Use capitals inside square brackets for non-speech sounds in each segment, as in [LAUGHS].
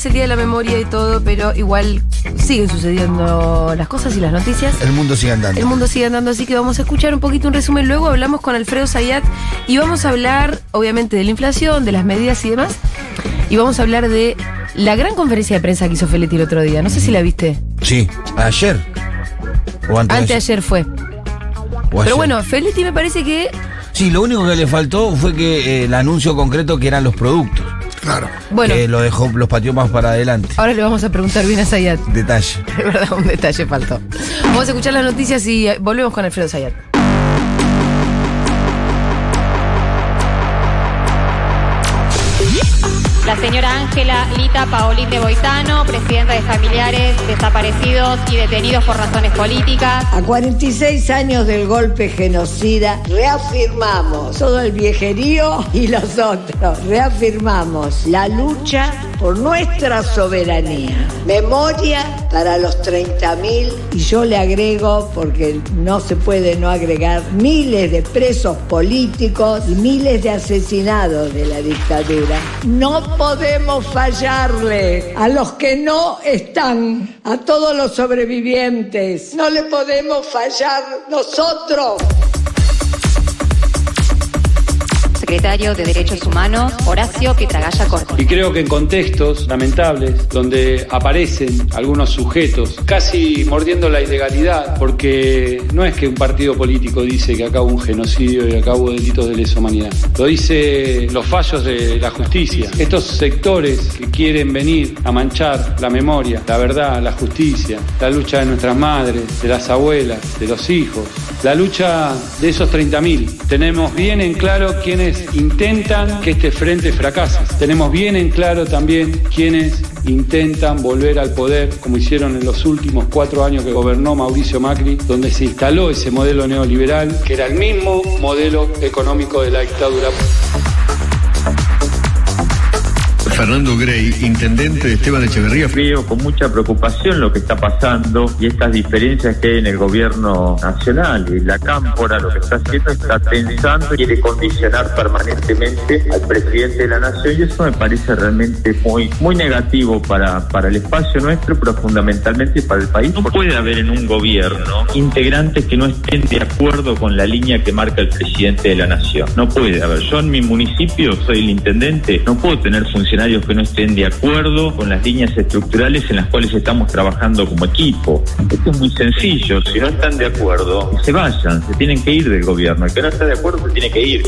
es el Día de la Memoria y todo, pero igual siguen sucediendo las cosas y las noticias. El mundo sigue andando. El mundo sigue andando, así que vamos a escuchar un poquito un resumen. Luego hablamos con Alfredo Zayat y vamos a hablar, obviamente, de la inflación, de las medidas y demás. Y vamos a hablar de la gran conferencia de prensa que hizo Feletti el otro día. No sé si la viste. Sí, ayer. O antes, Antes ayer fue. o Pero ayer. bueno, Feletti me parece que. Sí, lo único que le faltó fue que eh, el anuncio concreto que eran los productos. Claro. Bueno, Que lo dejó, los pateó más para adelante. ahora le vamos a preguntar bien a Zayat. Detalle. [LAUGHS] De verdad, un detalle faltó. Vamos a escuchar las noticias y eh, volvemos con Alfredo Zayat. La señora Ángela Lita Paolín de Boitano, presidenta de familiares desaparecidos y detenidos por razones políticas. A 46 años del golpe genocida, reafirmamos todo el viejerío y los otros. Reafirmamos la lucha por nuestra soberanía. Memoria para los 30.000 y yo le agrego, porque no se puede no agregar, miles de presos políticos y miles de asesinados de la dictadura. No podemos fallarle a los que no están, a todos los sobrevivientes. No le podemos fallar nosotros. Secretario de Derechos Humanos, Horacio Pietragaya Corti. Y creo que en contextos lamentables, donde aparecen algunos sujetos casi mordiendo la ilegalidad, porque no es que un partido político dice que acá un genocidio y acá hubo delitos de lesa humanidad, lo dice los fallos de la justicia. Estos sectores que quieren venir a manchar la memoria, la verdad, la justicia, la lucha de nuestras madres, de las abuelas, de los hijos, la lucha de esos 30.000. Tenemos bien en claro intentan que este frente fracase. Tenemos bien en claro también quienes intentan volver al poder, como hicieron en los últimos cuatro años que gobernó Mauricio Macri, donde se instaló ese modelo neoliberal, que era el mismo modelo económico de la dictadura. Fernando Grey, intendente de Esteban Echeverría. Veo con mucha preocupación lo que está pasando y estas diferencias que hay en el gobierno nacional. Y la cámpora lo que está haciendo está pensando y quiere condicionar permanentemente al presidente de la nación y eso me parece realmente muy, muy negativo para, para el espacio nuestro, pero fundamentalmente para el país. No puede haber en un gobierno integrantes que no estén de acuerdo con la línea que marca el presidente de la nación. No puede haber. Yo en mi municipio soy el intendente, no puedo tener funcionarios que no estén de acuerdo con las líneas estructurales en las cuales estamos trabajando como equipo. Esto es muy sencillo. Si no están de acuerdo, se vayan, se tienen que ir del gobierno. El que no está de acuerdo se tiene que ir.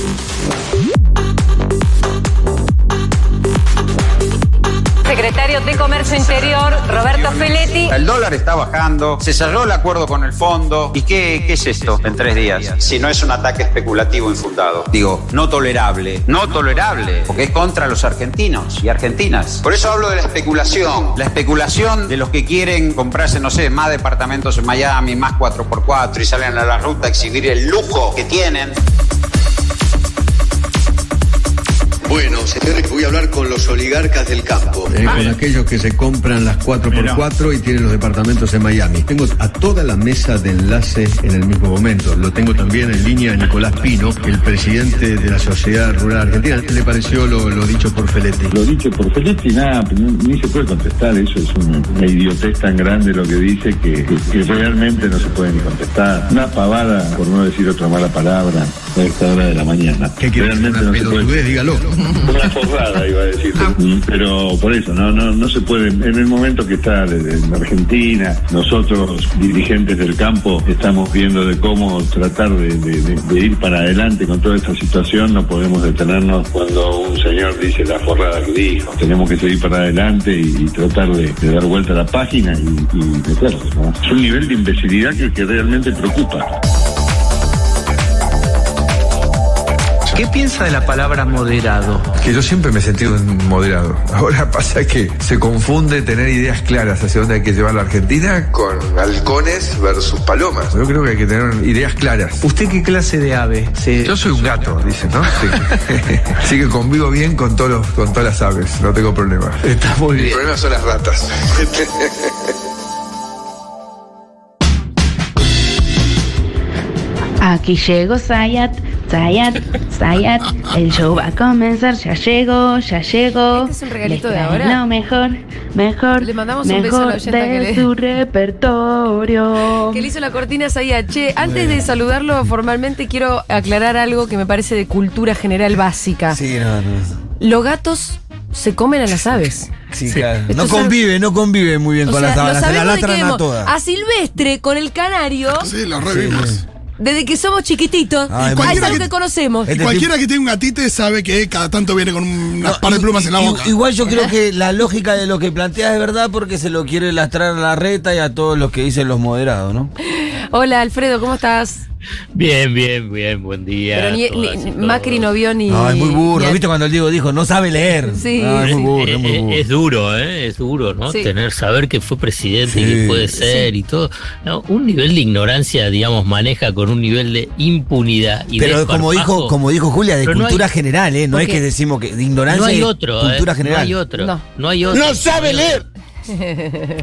Secretario de Comercio Interior, Roberto Feletti. El dólar está bajando, se cerró el acuerdo con el fondo. ¿Y qué, qué es esto en tres días? Si no es un ataque especulativo infundado. Digo, no tolerable, no tolerable, porque es contra los argentinos y argentinas. Por eso hablo de la especulación. La especulación de los que quieren comprarse, no sé, más departamentos en Miami, más 4x4 y salen a la ruta a exhibir el lujo que tienen. Bueno, señores, voy a hablar con los oligarcas del campo. Eh, con aquellos que se compran las 4x4 y tienen los departamentos en Miami. Tengo a toda la mesa de enlace en el mismo momento. Lo tengo también en línea a Nicolás Pino, el presidente de la Sociedad Rural Argentina. ¿Qué le pareció lo, lo dicho por Feletti? Lo dicho por Feletti, nada, ni se puede contestar. Eso es una, una idiotez tan grande lo que dice que, realmente no se puede ni contestar. Una pavada, por no decir otra mala palabra, a esta hora de la mañana. ¿Qué quiere decir? realmente Una no se puede. pelotudez, dígalo. Una forrada, iba a decir. Pero por eso, no, no, no se puede. En el momento que está en Argentina, nosotros, dirigentes del campo, estamos viendo de cómo tratar de, de- de- de ir para adelante con toda esta situación. No podemos detenernos cuando un señor dice la forrada que dijo. Tenemos que seguir para adelante y, y tratar de, de dar vuelta a la página y, y. Es un nivel de imbecilidad que, que realmente preocupa. ¿Qué piensa de la palabra moderado? Que yo siempre me he sentido moderado. Ahora [LAUGHS] pasa que se confunde tener ideas claras hacia dónde hay que llevar la Argentina con halcones versus palomas. Yo creo que hay que tener ideas claras. ¿Usted qué clase de ave? Se- Yo soy un gato, dicen, ¿no? Así que, [LAUGHS] así que convivo bien con, todos los- con todas las aves, no tengo problema. Está muy El bien. problema son las ratas. Aquí llego, Zayat. Zayat, Zayat, el show va a comenzar, ya llegó, ya llegó. Este es un regalito de ahora. Lo mejor, mejor, Le mandamos un beso a la mejor oyenta que de le- su repertorio. Que le hizo la cortina Zayat. Che, antes de saludarlo formalmente, quiero aclarar algo que me parece de cultura general básica. Sí, no, no. Los gatos se comen a las aves. Sí, claro. No convive, no convive muy bien O con sea, las sábanas. Se la de que a todas. A Silvestre con el canario. Sí, lo revimos. Desde que somos chiquititos. Ay, es cualquiera algo que- que conocemos. Este Cualquiera que tenga un gatite sabe que cada tanto viene con unas par de plumas en la boca. Igual yo creo que la lógica de lo que planteas es verdad porque se lo quiere lastrar a la reta y a todos los que dicen los moderados, ¿no? Hola, Alfredo, ¿cómo estás? Bien, bien, bien, buen día. Pero ni, todas ni-. Macri no vio ni. No, es muy burro. ¿Viste cuando el Diego dijo, no sabe leer? Sí. No, es muy burro, es muy Eh, eh, burro. es duro, ¿eh? Es duro, ¿no? Sí. Tener, saber que fue presidente y que puede ser y todo. No, un nivel de ignorancia, digamos, maneja con un nivel de impunidad y Pero de como dijo, como dijo Julia, de Pero no cultura hay- general, ¿eh? No es que decimos que de ignorancia No hay otro, cultura ¿eh? general. No hay otro. No. No, hay otro. ¡No sabe leer!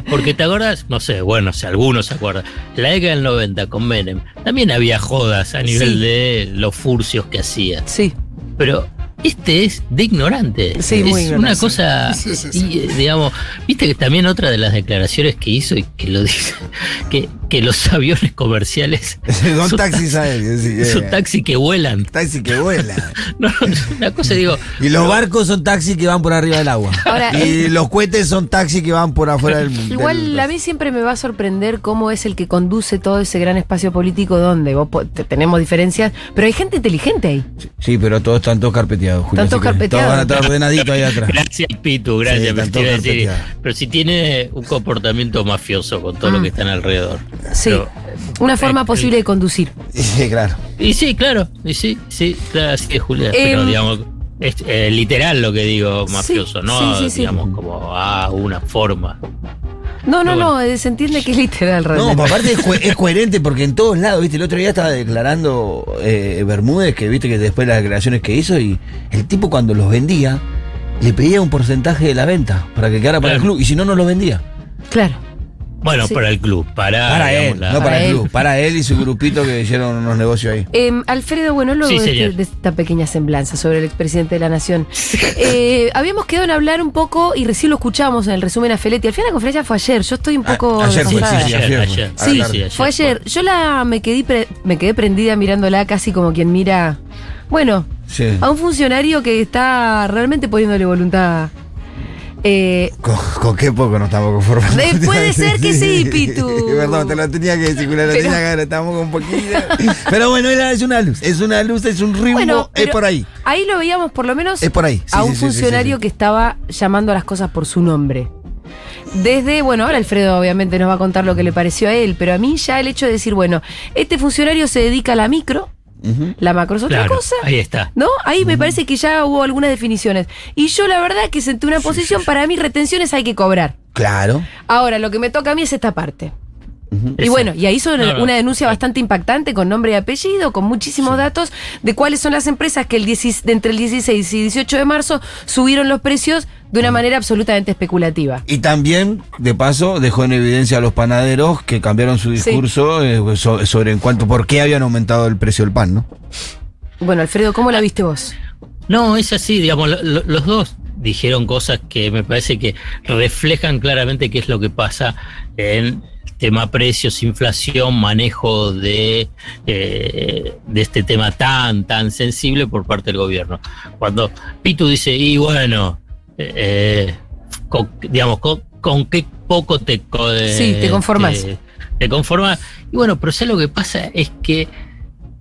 Porque te acuerdas, no sé, bueno, si algunos se acuerdan, en la década del 90 con Menem también había jodas a nivel Sí. de los furcios que hacía. Sí. Pero este es de ignorante. Sí, es muy ignorante. una cosa, Sí, sí, sí. y, eh, digamos, viste que también otra de las declaraciones que hizo y que lo dice, [LAUGHS] que, que los [LAUGHS] aviones comerciales [LAUGHS] Son taxis aéreos. sí, son eh. taxis que vuelan. Taxis que vuelan. [LAUGHS] No, una cosa digo. Y los barcos son taxis que van por arriba del agua. Ahora, y los cohetes son taxis que van por afuera del mundo. Igual a mí siempre me va a sorprender cómo es el que conduce todo ese gran espacio político donde vos te- tenemos diferencias, pero hay gente inteligente ahí. Sí, pero todos están todos carpeteados. Están todos carpeteados. Todos van a estar ordenaditos ahí atrás. Gracias, Pitu, gracias. Sí, pero, si tiene un comportamiento mafioso con todo lo Mm. que están alrededor. Sí. Pero- Una forma eh, posible de conducir. Sí, claro. Y sí, claro, y sí, sí, claro, así es, Julia. Em, pero digamos, es eh, literal lo que digo mafioso, Sí, no sí, sí, sí. digamos como ah, una forma. No, no, no, se entiende que es literal No, realmente. pero aparte es, co- [LAUGHS] es coherente porque en todos lados, viste, el otro día estaba declarando eh, Bermúdez, que viste que después de las declaraciones que hizo, y el tipo cuando los vendía, le pedía un porcentaje de la venta para que quedara para el club, y si no, no los vendía. Claro. Bueno, Sí. para el club, para, Para digamos, él, la- no para, Para el él. club, para él y su grupito que hicieron unos negocios ahí. Em, Alfredo, bueno, luego Sí, de, este- de esta pequeña semblanza sobre el expresidente de la Nación, eh, habíamos quedado en hablar un poco y recién lo escuchamos en el resumen a Feletti. Al final la conferencia fue ayer, yo estoy un poco. A- ayer fue, sí, sí, ayer, ayer fue. ayer. Sí, claro. sí, ayer fue ayer. Yo la me quedé, pre- me quedé prendida mirándola casi como quien mira. Bueno, Sí. a un funcionario que está realmente poniéndole voluntad. Eh, Con, con qué poco nos estamos conformando. Eh, puede [LAUGHS] ser que sí, Pitu. [LAUGHS] Perdón, te lo tenía que decir, lo Pero- tenía que ver, estamos con poquito. [LAUGHS] Pero bueno, es una luz, es una luz, es un ritmo, bueno, es por ahí. Ahí lo veíamos por lo menos Es por ahí. Sí, a un sí, funcionario sí. que estaba llamando a las cosas por su nombre. Desde, bueno, ahora Alfredo obviamente nos va a contar lo que le pareció a él, pero a mí ya el hecho de decir, bueno, este funcionario se dedica a la micro, La macro es otra Claro, cosa. ahí está. ¿No? Ahí me parece que ya hubo algunas definiciones. Y yo la verdad que senté una posición, para mí retenciones hay que cobrar. Claro. Ahora, lo que me toca a mí es esta parte. Y bueno, y ahí hizo No, no, una denuncia bastante impactante con nombre y apellido, con muchísimos datos de cuáles son las empresas que el 16 de entre el 16 y 18 de marzo subieron los precios de una manera absolutamente especulativa. Y también, de paso, dejó en evidencia a los panaderos que cambiaron su discurso eh, so- sobre en cuanto por qué habían aumentado el precio del pan, ¿no? Bueno, Alfredo, ¿cómo la viste vos? No, es así, digamos, lo- lo- los dos dijeron cosas que me parece que reflejan claramente qué es lo que pasa en tema precios, inflación, manejo de, eh, de este tema tan, tan sensible por parte del gobierno. Cuando Pitu dice, y bueno, eh, con- digamos, con, con qué poco te, co- Sí, te conformas. Te, te conformas. Y bueno, pero ¿sabes lo que pasa? Es que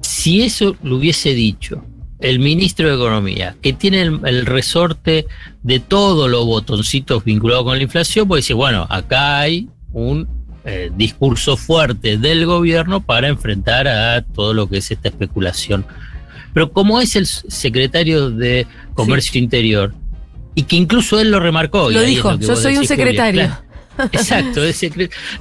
si eso lo hubiese dicho el ministro de Economía, que tiene el, el resorte de todos los botoncitos vinculados con la inflación, pues dice, bueno, acá hay un eh, discurso fuerte del gobierno para enfrentar a todo lo que es esta especulación. Pero como es el secretario de Comercio Interior, y que incluso él lo remarcó. Lo dijo, yo soy un decís, secretario. claro. Exacto, es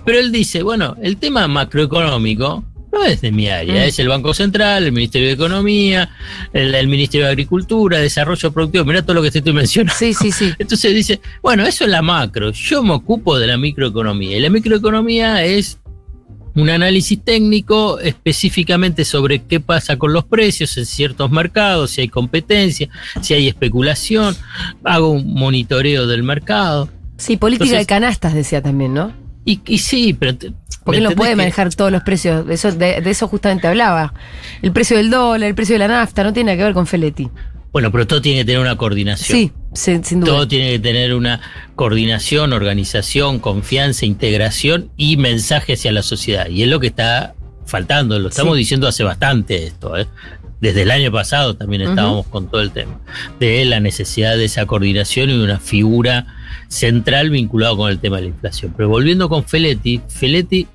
pero él dice, bueno, el tema macroeconómico no es de mi área, Mm. es el Banco Central, el Ministerio de Economía, el, el Ministerio de Agricultura, Desarrollo Productivo, mira todo lo que te estoy mencionando. Sí, sí, sí. [LAUGHS] Entonces dice, bueno, eso es la macro, yo me ocupo de la microeconomía, y la microeconomía es un análisis técnico específicamente sobre qué pasa con los precios en ciertos mercados, si hay competencia, si hay especulación, hago un monitoreo del mercado. Sí, política Entonces- de canastas, decía también, ¿no? Y, y sí, pero... te- Porque no ¿me puede que- manejar todos los precios. De eso, de, de eso justamente hablaba. El precio del dólar, el precio de la nafta, no tiene nada que ver con Feletti. Bueno, pero todo tiene que tener una coordinación. Sí, sin, sin duda. Todo tiene que tener una coordinación, organización, confianza, integración y mensaje hacia la sociedad. Y es lo que está faltando. Lo estamos Sí. diciendo hace bastante esto. ¿eh? Desde el año pasado también estábamos con todo el tema de la necesidad de esa coordinación y de una figura central vinculada con el tema de la inflación. Pero volviendo con Feletti, Feletti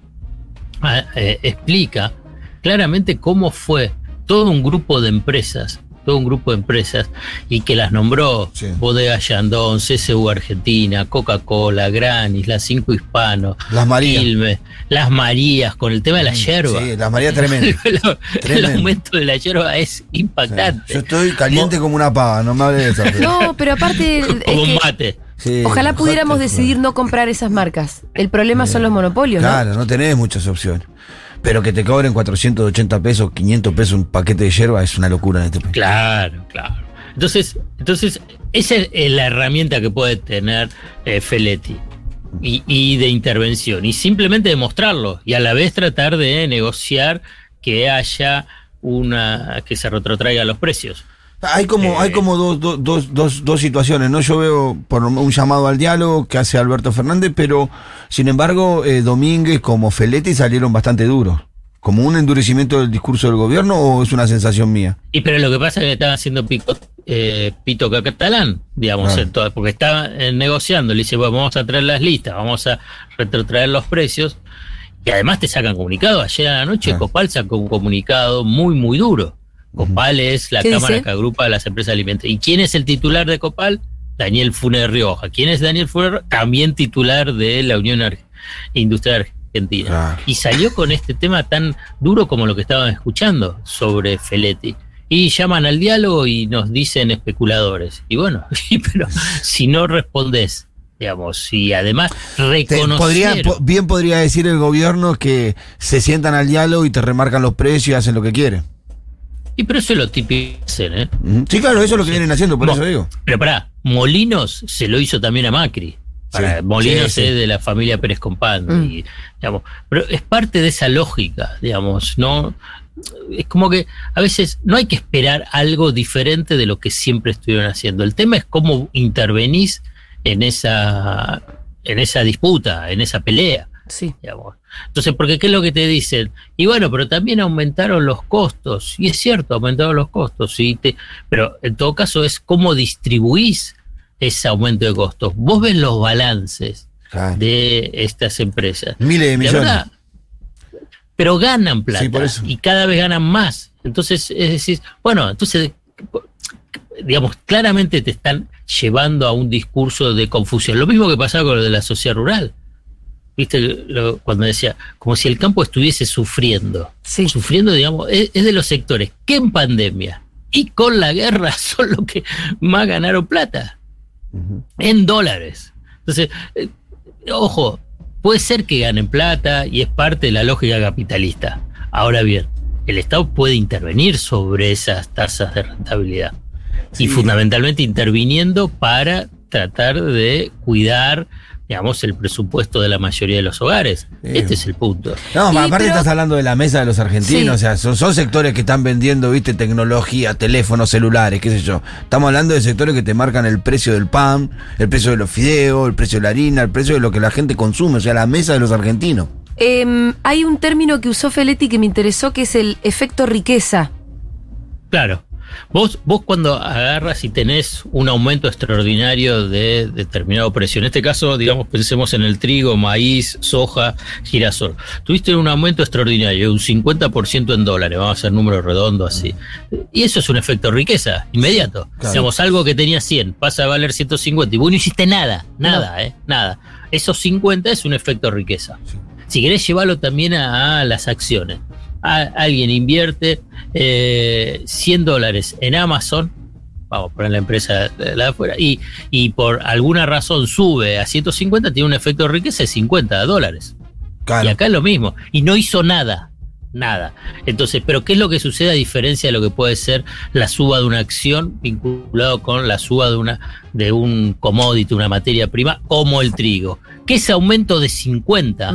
ah, eh, explica claramente cómo fue todo un grupo de empresas, todo un grupo de empresas, y que las nombró Bodega Yandón, CSU Argentina, Coca-Cola, Granis, las Cinco Hispanos, Las Marías. Las Marías, con el tema de la yerba. Sí, las Marías tremendo. [LAUGHS] el, aumento de la yerba es impactante. Yo estoy caliente como una pava, no me hables de eso. No, pero aparte. [LAUGHS] es Como un que mate. Sí, ojalá pudiéramos decidir no comprar esas marcas. El problema son los monopolios, ¿no? Claro, no tenés muchas opciones. Pero que te cobren 480 pesos, 500 pesos un paquete de hierba es una locura en este país. Claro, claro. Entonces, entonces esa es la herramienta que puede tener eh, Feletti y, y de intervención. Y simplemente demostrarlo y a la vez tratar de negociar que haya una que se retrotraiga los precios. Hay como, hay como dos, dos, dos, dos, dos situaciones, ¿no? Yo veo por un llamado al diálogo que hace Alberto Fernández, pero sin embargo, eh, Domínguez como Feletti salieron bastante duros. ¿Como un endurecimiento del discurso del gobierno o es una sensación mía? Y pero lo que pasa es que estaban haciendo pico, eh, pito catalán, digamos, Claro. en todo- porque estaban eh, negociando, le dice, bueno, vamos a traer las listas, vamos a retrotraer los precios, y además te sacan comunicado. Ayer a la noche Copal sacó un comunicado muy, muy duro. Copal es la ¿Qué cámara dice? que agrupa a las empresas alimentarias. ¿Y quién es el titular de Copal? Daniel Funes Rioja. ¿Quién es Daniel Funes Rioja? También titular de la Unión Ar- Industrial Argentina. Y salió con este tema tan duro como lo que estaban escuchando sobre Feletti. Y llaman al diálogo y nos dicen especuladores. Y bueno, [LAUGHS] pero si no respondes, digamos, y además po- bien podría decir el gobierno que se sientan al diálogo y te remarcan los precios y hacen lo que quieren. Y pero eso es lo típico ¿eh? Sí, claro, eso es lo que vienen haciendo, por Mo- eso digo. Pero pará, Molinos se lo hizo también a Macri. Para- Sí, Molinos sí, sí. es de la familia Pérez Compán. Mm. y, digamos, pero es parte de esa lógica, digamos, ¿no? Es como que a veces no hay que esperar algo diferente de lo que siempre estuvieron haciendo. El tema es cómo intervenís en esa, en esa disputa, en esa pelea. Sí. digamos. Entonces, porque ¿qué es lo que te dicen? Y bueno, pero también aumentaron los costos. Y es cierto, aumentaron los costos. ¿sí? Te- pero en todo caso es cómo distribuís ese aumento de costos. Vos ves los balances de estas empresas. Miles de millones. verdad, pero ganan plata Sí, por eso. y cada vez ganan más. Entonces, es decir, bueno, entonces, digamos, claramente te están llevando a un discurso de confusión. Lo mismo que pasaba con lo de la sociedad rural. ¿Viste? Lo- cuando decía, como si el campo estuviese sufriendo. Sufriendo, digamos, es, es de los sectores que en pandemia y con la guerra [LAUGHS] son los que más ganaron plata. En dólares. Entonces, eh, ojo, puede ser que ganen plata y es parte de la lógica capitalista. Ahora bien, el Estado puede intervenir sobre esas tasas de rentabilidad. Y fundamentalmente interviniendo para tratar de cuidar, digamos, el presupuesto de la mayoría de los hogares. Este es el punto. No, aparte pero- estás hablando de la mesa de los argentinos, Sí. o sea, son, son sectores que están vendiendo, viste, tecnología, teléfonos, celulares, qué sé yo. Estamos hablando de sectores que te marcan el precio del pan, el precio de los fideos, el precio de la harina, el precio de lo que la gente consume, o sea, la mesa de los argentinos. Em, hay un término que usó Feletti que me interesó, que es el efecto riqueza. Claro. Vos, vos cuando agarras y tenés un aumento extraordinario de determinado precio, en este caso, digamos, pensemos en el trigo, maíz, soja, girasol. Tuviste un aumento extraordinario, un 50% en dólares, vamos a hacer número redondo así. Y eso es un efecto riqueza, inmediato. Claro. Digamos, algo que tenía 100 pasa a valer 150 y vos no hiciste nada, nada, ¿eh? Nada. Esos 50 es un efecto riqueza. Si querés llevarlo también a, a las acciones. A- alguien invierte eh, 100 dólares en Amazon, vamos a poner la empresa de la de afuera, y, y por alguna razón sube a 150, tiene un efecto de riqueza de 50 dólares. Y acá es lo mismo. Y no hizo nada. Nada. Entonces, pero ¿qué es lo que sucede a diferencia de lo que puede ser la suba de una acción vinculado con la suba de una de un commodity, una materia prima, como el trigo? Que ese aumento de 50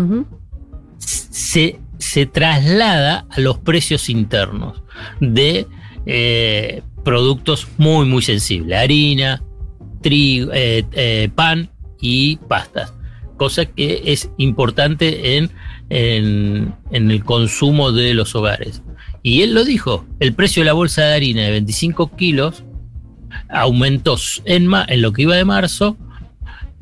se, se traslada a los precios internos de eh, productos muy, muy sensibles. Harina, trigo, eh, eh, pan y pastas. Cosa que es importante en, en, el consumo de los hogares. Y él lo dijo, el precio de la bolsa de harina de 25 kilos aumentó en, en lo que iba de marzo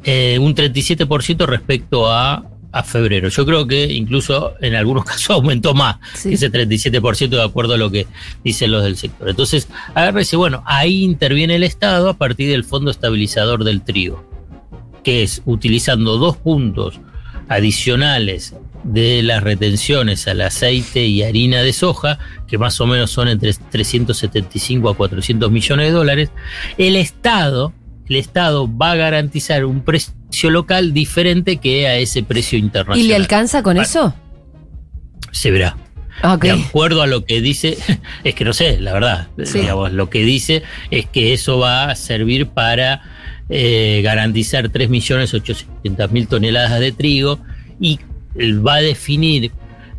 un 37% respecto a, a, febrero. Yo creo que incluso en algunos [LAUGHS] casos aumentó más sí. ese 37% de acuerdo a lo que dicen los del sector. Entonces, agárrese, bueno, ahí interviene el Estado a partir del Fondo Estabilizador del Trigo que es utilizando dos puntos adicionales de las retenciones al aceite y harina de soja, que más o menos son entre 375 a 400 millones de dólares, el Estado, el Estado va a garantizar un precio local diferente que a ese precio internacional. ¿Y le alcanza con bueno, eso? Se verá. Okay. De acuerdo a lo que dice, [LAUGHS] es que no sé, la verdad, sí. digamos, lo que dice es que eso va a servir para eh, garantizar 3.800.000 toneladas de trigo y va a definir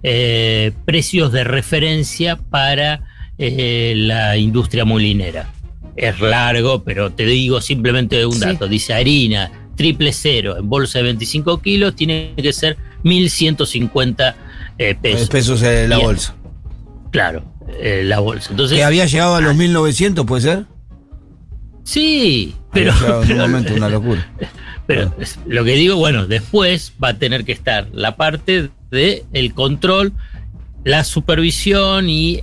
eh, precios de referencia para eh, la industria molinera. Es largo, pero te digo simplemente un dato. Sí. Dice harina triple cero en bolsa de 25 kilos tiene que ser 1.150 eh, pesos. Pesos en la bolsa. Claro, la bolsa. Entonces, ¿Que había llegado a los 1.900, puede ser? Sí, pero. en un [LAUGHS] momento una locura. [LAUGHS] Pero lo que digo, bueno, después va a tener que estar la parte de el control, la supervisión y,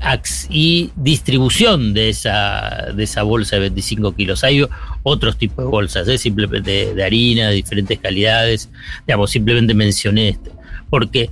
distribución de esa, bolsa de 25 kilos. Hay otros tipos de bolsas, ¿eh? simplemente de, de, harina, de diferentes calidades. Digamos, simplemente mencioné este. Porque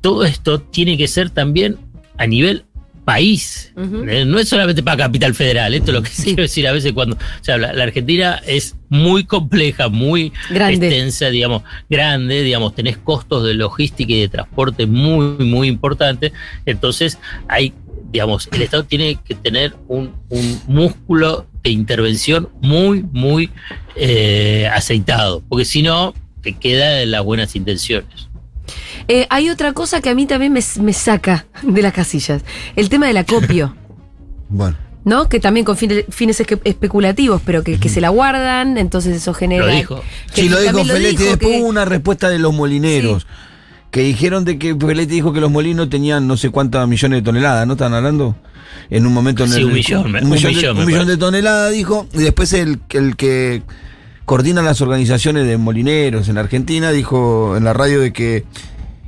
todo esto tiene que ser también a nivel país. Uh -huh. No es solamente para Capital Federal, esto es lo que sí. quiero decir a veces cuando. O sea, la, la, Argentina es muy compleja, muy grande. extensa, digamos, grande, digamos, tenés costos de logística y de transporte muy, muy importantes. Entonces, hay, digamos, el Estado tiene que tener un, un músculo de intervención muy, muy eh, aceitado, porque si no, te queda en las buenas intenciones. Eh, hay otra cosa que a mí también me, me, saca de las casillas. El tema del acopio. [LAUGHS] bueno. ¿No? Que también con fines, fines especulativos, pero que, que, se la guardan, entonces eso genera. Lo dijo. Sí, lo dijo Feletti. Después hubo una respuesta de los molineros. Sí. Que dijeron de que Feletti dijo que los molinos tenían no sé cuántas millones de toneladas, ¿no están hablando? En un momento en sí, el, un millón, un, un millón, millón, de, un millón de toneladas, dijo. Y después el, el que coordina las organizaciones de molineros en Argentina dijo en la radio de que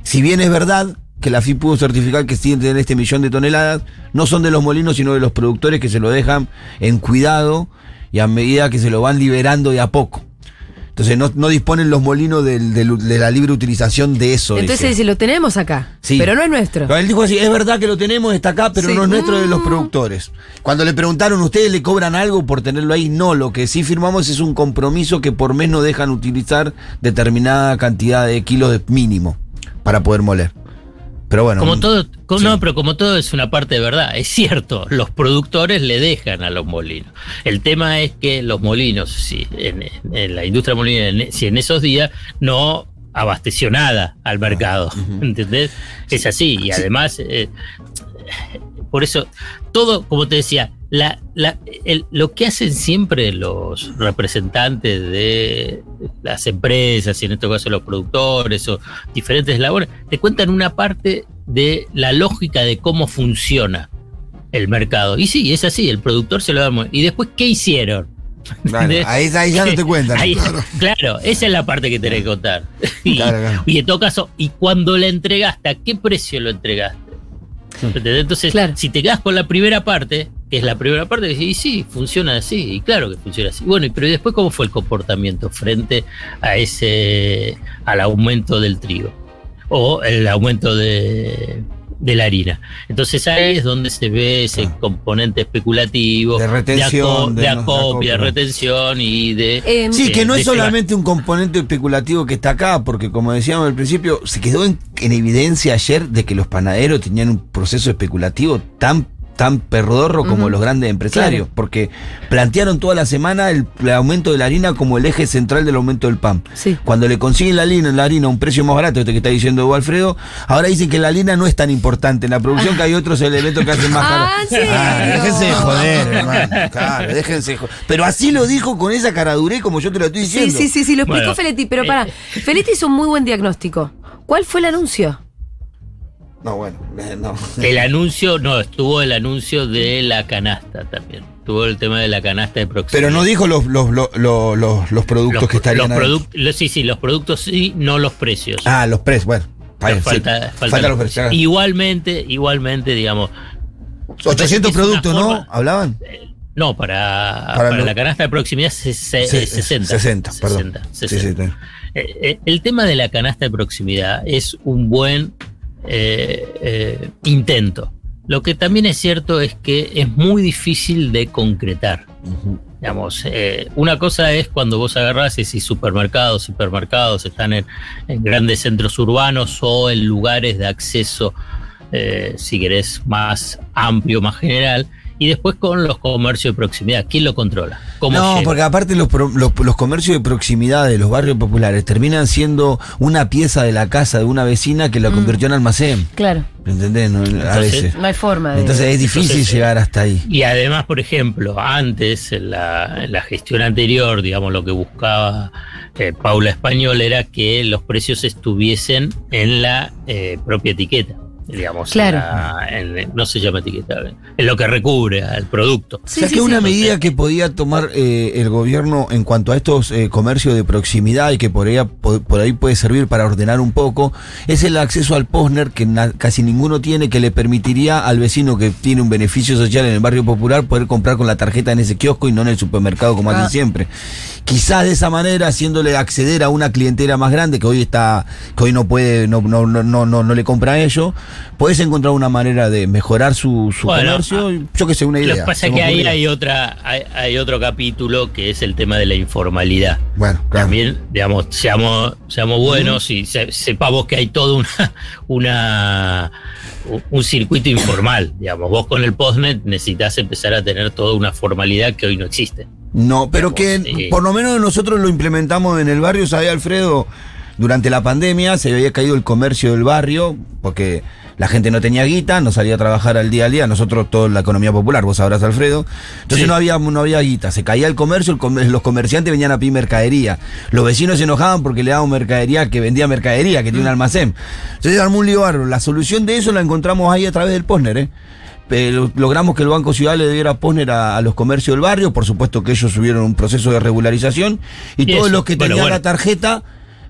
si bien es verdad que la FI pudo certificar que sí tienen este millón de toneladas, no son de los molinos, sino de los productores que se lo dejan en cuidado y a medida que se lo van liberando de a poco. Entonces no, no disponen los molinos de, la libre utilización de eso. Entonces dice. lo tenemos acá, sí. pero no es nuestro. Él dijo así, es verdad que lo tenemos, está acá, pero sí. no es nuestro de los productores. Cuando le preguntaron, ¿ustedes le cobran algo por tenerlo ahí? No, lo que sí firmamos es un compromiso que por mes no dejan utilizar determinada cantidad de kilos de mínimo para poder moler. Pero bueno. Como todo, como, sí. no, pero como todo es una parte de verdad. Es cierto, los productores le dejan a los molinos. El tema es que los molinos, si en, en la industria molina, si en esos días no abasteció nada al mercado. Uh -huh. ¿Entendés? Es así. Y además, eh, por eso, todo, como te decía, la, la, el, lo que hacen siempre los representantes de las empresas, y en este caso los productores o diferentes labores, te cuentan una parte de la lógica de cómo funciona el mercado. Y sí, es así, el productor se lo da. ¿Y después qué hicieron? Bueno, ahí, ahí, ya no te cuentan. Ahí, claro. claro. esa es la parte que tenés que contar. Y, claro, claro. y en todo caso, ¿y cuando le entregaste? ¿A qué precio lo entregaste? Entonces, claro. si te quedas con la primera parte, que es la primera parte, y sí, funciona así, y claro que funciona así. Bueno, pero después cómo fue el comportamiento frente a ese, al aumento del trigo? O el aumento de, de la harina. Entonces ahí es donde se ve ese componente especulativo, De retención, aco- de acopio, de retención y de... Em, Sí, que no es solamente un componente especulativo que está acá, porque como decíamos al principio, se quedó en, en evidencia ayer de que los panaderos tenían un proceso especulativo tan tan perdorro como los grandes empresarios, Claro. porque plantearon toda la semana el, el aumento de la harina como el eje central del aumento del pan. Sí. Cuando le consiguen la harina, la harina a un precio más barato, este que está diciendo Hugo Alfredo, ahora dicen que la harina no es tan importante en la producción, que hay otros elementos que hacen más caro. Ah, ¿en serio? déjense de joder, hermano. [LAUGHS] Claro, déjense de joder. Pero así lo dijo con esa caraduré como yo te lo estoy Sí, diciendo. sí, sí, sí, lo explicó Bueno, Feletti, pero eh, para, Feletti hizo un muy buen diagnóstico. ¿Cuál fue el anuncio? No, bueno, eh, no. El anuncio, no, estuvo el anuncio de la canasta también. Estuvo el tema de la canasta de proximidad. Pero no dijo los, los, los, los, los- productos que estarían los Sí, sí, los productos sí, no los precios. Ah, los precios, bueno. está bien, sí. falta, falta Faltan los precios. precios. Igualmente, igualmente, digamos. 800 es una productos, ¿no? forma- ¿Hablaban? No, para, Para la canasta de proximidad se- se- Sí, 60. 60, perdón. 60, Sí, sí, 60. está. Eh, eh, el tema de la canasta de proximidad es un buen eh, eh, intento. Lo que también es cierto es que es muy difícil de concretar. Digamos, eh, una cosa es cuando vos agarrás y si supermercados, supermercados están en, en grandes centros urbanos o en lugares de acceso, eh, si querés, más amplio, más general, y después con los comercios de proximidad. ¿Quién lo controla? ¿Cómo No, llega? porque aparte los, pro- los, los comercios de proximidad de los barrios populares terminan siendo una pieza de la casa de una vecina que la Mm. convirtió en almacén. Claro, ¿Entendés? No, a Entonces, veces. no hay forma de. Entonces es difícil Entonces, llegar hasta ahí. Y además, por ejemplo, antes, en la, en la gestión anterior, digamos, lo que buscaba eh, Paula Español era que los precios estuviesen en la eh, propia etiqueta. Digamos, en Claro. la- en- no se llama etiqueta, en lo que recubre al producto. o sea que una medida que podía tomar eh, el gobierno en cuanto a estos eh, comercios de proximidad y que por ahí, por, por ahí puede servir para ordenar un poco, es el acceso al POSNER que na- casi ninguno tiene, que le permitiría al vecino que tiene un beneficio social en el barrio popular poder comprar con la tarjeta en ese kiosco y no en el supermercado como Ah. hacen siempre. Quizás de esa manera, haciéndole acceder a una clientela más grande que hoy está, que hoy no puede, no, no, no, no, no, no le compra a ello, puedes encontrar una manera de mejorar su, su Bueno, comercio, yo que sé, una idea. Lo que pasa es que ahí hay otra, hay, hay otro capítulo que es el tema de la informalidad. Bueno, claro. También, digamos, seamos, seamos buenos y se- sepamos que hay todo una, una un circuito informal. Digamos, vos con el postnet necesitas empezar a tener toda una formalidad que hoy no existe. No, pero que por lo menos nosotros lo implementamos en el barrio, ¿sabes, Alfredo? Durante la pandemia se había caído el comercio del barrio, porque la gente no tenía guita, no salía a trabajar al día al día, nosotros toda la economía popular, vos sabrás, Alfredo. Entonces Sí. no había no había guita, se caía el comercio, el comer- los comerciantes venían a pedir mercadería. Los vecinos se enojaban porque le daban mercadería que vendía mercadería, que tiene un almacén. Entonces armó un lío. La solución de eso la encontramos ahí a través del Posner, ¿eh? Pero logramos que el Banco Ciudad le diera Posner a, a los comercios del barrio, por supuesto que ellos subieron un proceso de regularización y, Y todos eso, los que bueno, tenían bueno. la tarjeta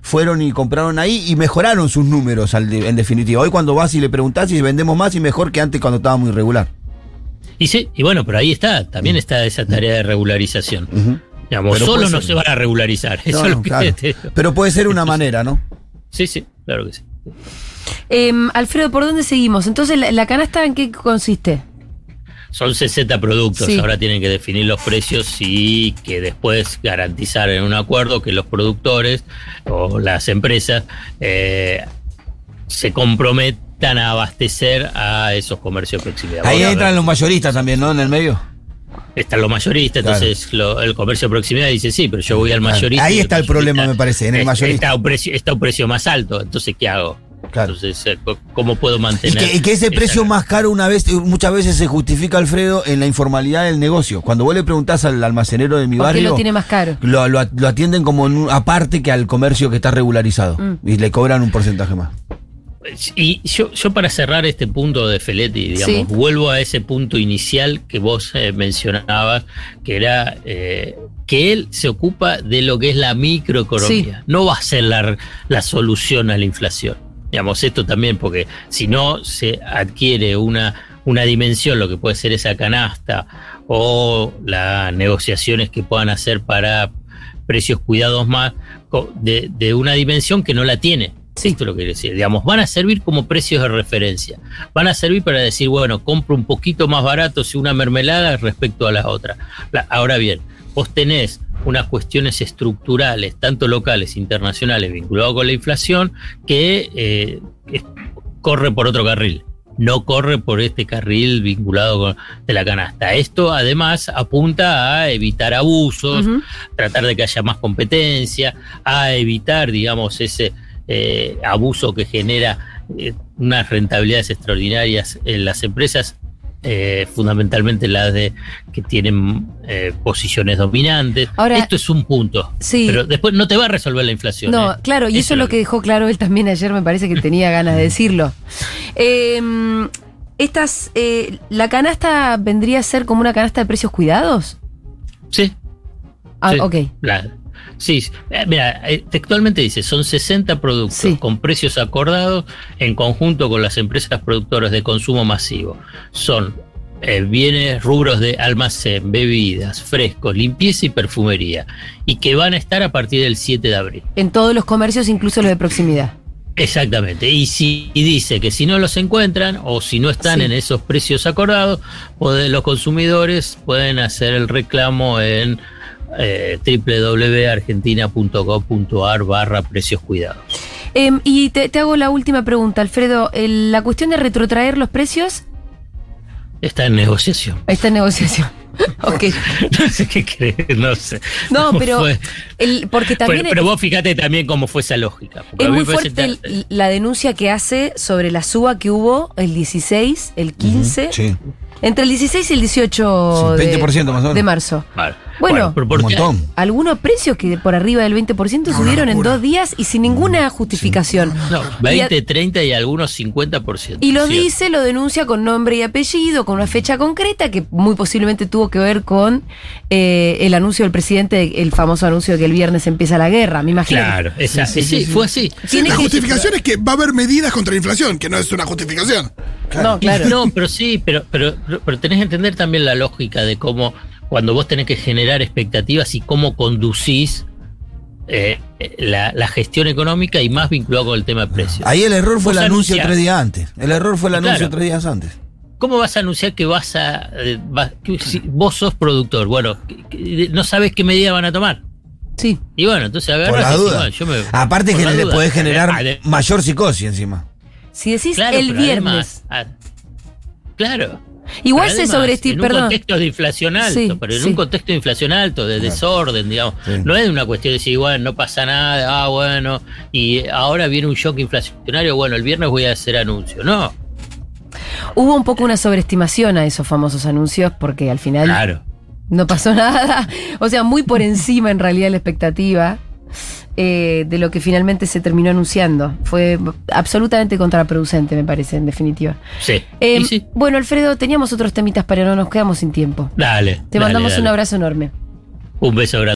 fueron y compraron ahí y mejoraron sus números al de- en definitiva. Hoy cuando vas y le preguntás si vendemos más y mejor que antes cuando estaba muy irregular. Y sí, y bueno, pero ahí está, también está esa tarea de regularización. Digamos, Pero solo no ser. se van a regularizar. [LAUGHS] Eso No, es lo que claro. te digo. Pero puede ser una manera, ¿no? Sí, sí, claro que sí. Em, Alfredo, ¿por dónde seguimos? Entonces, ¿la, la canasta en qué consiste? Son 60 productos, Sí. ahora tienen que definir los precios y que después garantizar en un acuerdo que los productores o las empresas eh, se comprometan a abastecer a esos comercios de proximidad. Ahí entran los mayoristas también, ¿no? En el medio. Están los mayoristas, Claro. entonces lo- el comercio de proximidad dice, sí, pero yo voy al mayorista. Ahí el está el problema, me parece, en el mayorista. Está a un precio, está a un precio más alto, entonces ¿qué hago? Claro. Entonces, eh, ¿cómo puedo Y mantener? que, y que ese esa- precio más caro una vez, muchas veces se justifica, Alfredo, en la informalidad del negocio. Cuando vos le preguntás al almacenero de mi ¿Por qué barrio, lo tiene más caro? lo, lo- lo atienden como en un- aparte que al comercio que está regularizado. Mm. Y le cobran un porcentaje más. Y yo, yo para cerrar este punto de Feletti, digamos, Sí. vuelvo a ese punto inicial que vos eh, mencionabas, que era eh, que él se ocupa de lo que es la microeconomía. No va a ser la, la solución a la inflación. Digamos, esto también, porque si no se adquiere una, una dimensión, lo que puede ser esa canasta o las negociaciones que puedan hacer para precios cuidados más, de, de una dimensión que no la tiene. Esto es lo que quiero decir. Digamos, van a servir como precios de referencia. Van a servir para decir, bueno, compro un poquito más barato si una mermelada respecto a la otra. La- ahora bien, vos tenés unas cuestiones estructurales, tanto locales, internacionales, vinculadas con la inflación, que eh, corre por otro carril. No corre por este carril vinculado con de la canasta. Esto además apunta a evitar abusos, tratar de que haya más competencia, a evitar, digamos, ese eh, abuso que genera eh, unas rentabilidades extraordinarias en las empresas, eh, fundamentalmente las de que tienen eh, posiciones dominantes. Ahora- Esto es un punto, Sí. pero después no te va a resolver la inflación. No, ¿eh? claro, y eso es lo que dejó claro él también ayer, me parece que tenía ganas de decirlo. Eh, estas, ¿La canasta vendría a ser como una canasta de precios cuidados? Sí. Ah, Sí. ok. La- sí, eh, mira, eh, textualmente dice, son 60 productos con precios acordados en conjunto con las empresas productoras de consumo masivo. Son eh, bienes, rubros de almacén, bebidas, frescos, limpieza y perfumería, y que van a estar a partir del 7 de abril. En todos los comercios, incluso los de proximidad. Exactamente. Y si y dice que si no los encuentran o si no están Sí. en esos precios acordados, los consumidores pueden hacer el reclamo en eh, www.argentina.gov.ar barra precios cuidados. Em, y te, te hago la última pregunta, Alfredo. El- la cuestión de retrotraer los precios Está en negociación. está en negociación. [LAUGHS] ok. [LAUGHS] No sé qué crees, no sé. No, pero, el, porque también Pero, pero vos fíjate también cómo fue esa lógica. porque es muy fuerte el- la denuncia que hace sobre la suba que hubo el 16, el 15, Sí. Entre el 16 y el 18 Sí, de, 20% más o menos. de marzo. Vale. Bueno, montón. algunos precios que por arriba del 20% subieron en dos días y sin ninguna justificación. No, Y a- 20, 30 y algunos 50%. Y lo Cierto. dice, lo denuncia con nombre y apellido, con una fecha concreta que muy posiblemente tuvo que ver con eh, el anuncio del presidente, el famoso anuncio de que el viernes empieza la guerra, me imagino. Claro, esa- Sí, sí, sí, sí, sí. fue así. La que- justificación es que va a haber medidas contra la inflación, que no es una justificación. No, claro. No, pero sí, pero, pero, pero tenés que entender también la lógica de cómo cuando vos tenés que generar expectativas y cómo conducís eh, la, la gestión económica y más vinculado con el tema de precios. Ahí el error fue el anuncio anunciás- tres días antes. El error fue el Claro. anuncio tres días antes. ¿Cómo vas a anunciar que vas a... eh, vas- que si vos sos productor, bueno, que- que no sabes qué medida van a tomar. Sí. Y bueno, entonces Por agarras la duda. bueno, yo me- Aparte por que le podés generar mayor psicosis encima. Si decís Claro, el viernes. además, claro. Igual se sobreestima, En un perdón. contexto de inflación alto, Sí, pero en sí. un contexto de inflación alto, de desorden, digamos. No es una cuestión de decir, bueno, no pasa nada, ah, bueno, y ahora viene un shock inflacionario, bueno, el viernes voy a hacer anuncio. No, Hubo un poco una sobreestimación a esos famosos anuncios porque al final claro. no pasó [LAUGHS] nada. O sea, muy por encima en realidad la expectativa eh, de lo que finalmente se terminó anunciando. Fue absolutamente contraproducente, me parece, en definitiva. Sí. Eh, Y sí, Bueno, Alfredo, teníamos otros temitas, pero no nos quedamos sin tiempo. dale. Te dale, mandamos dale. un abrazo enorme. Un beso grande.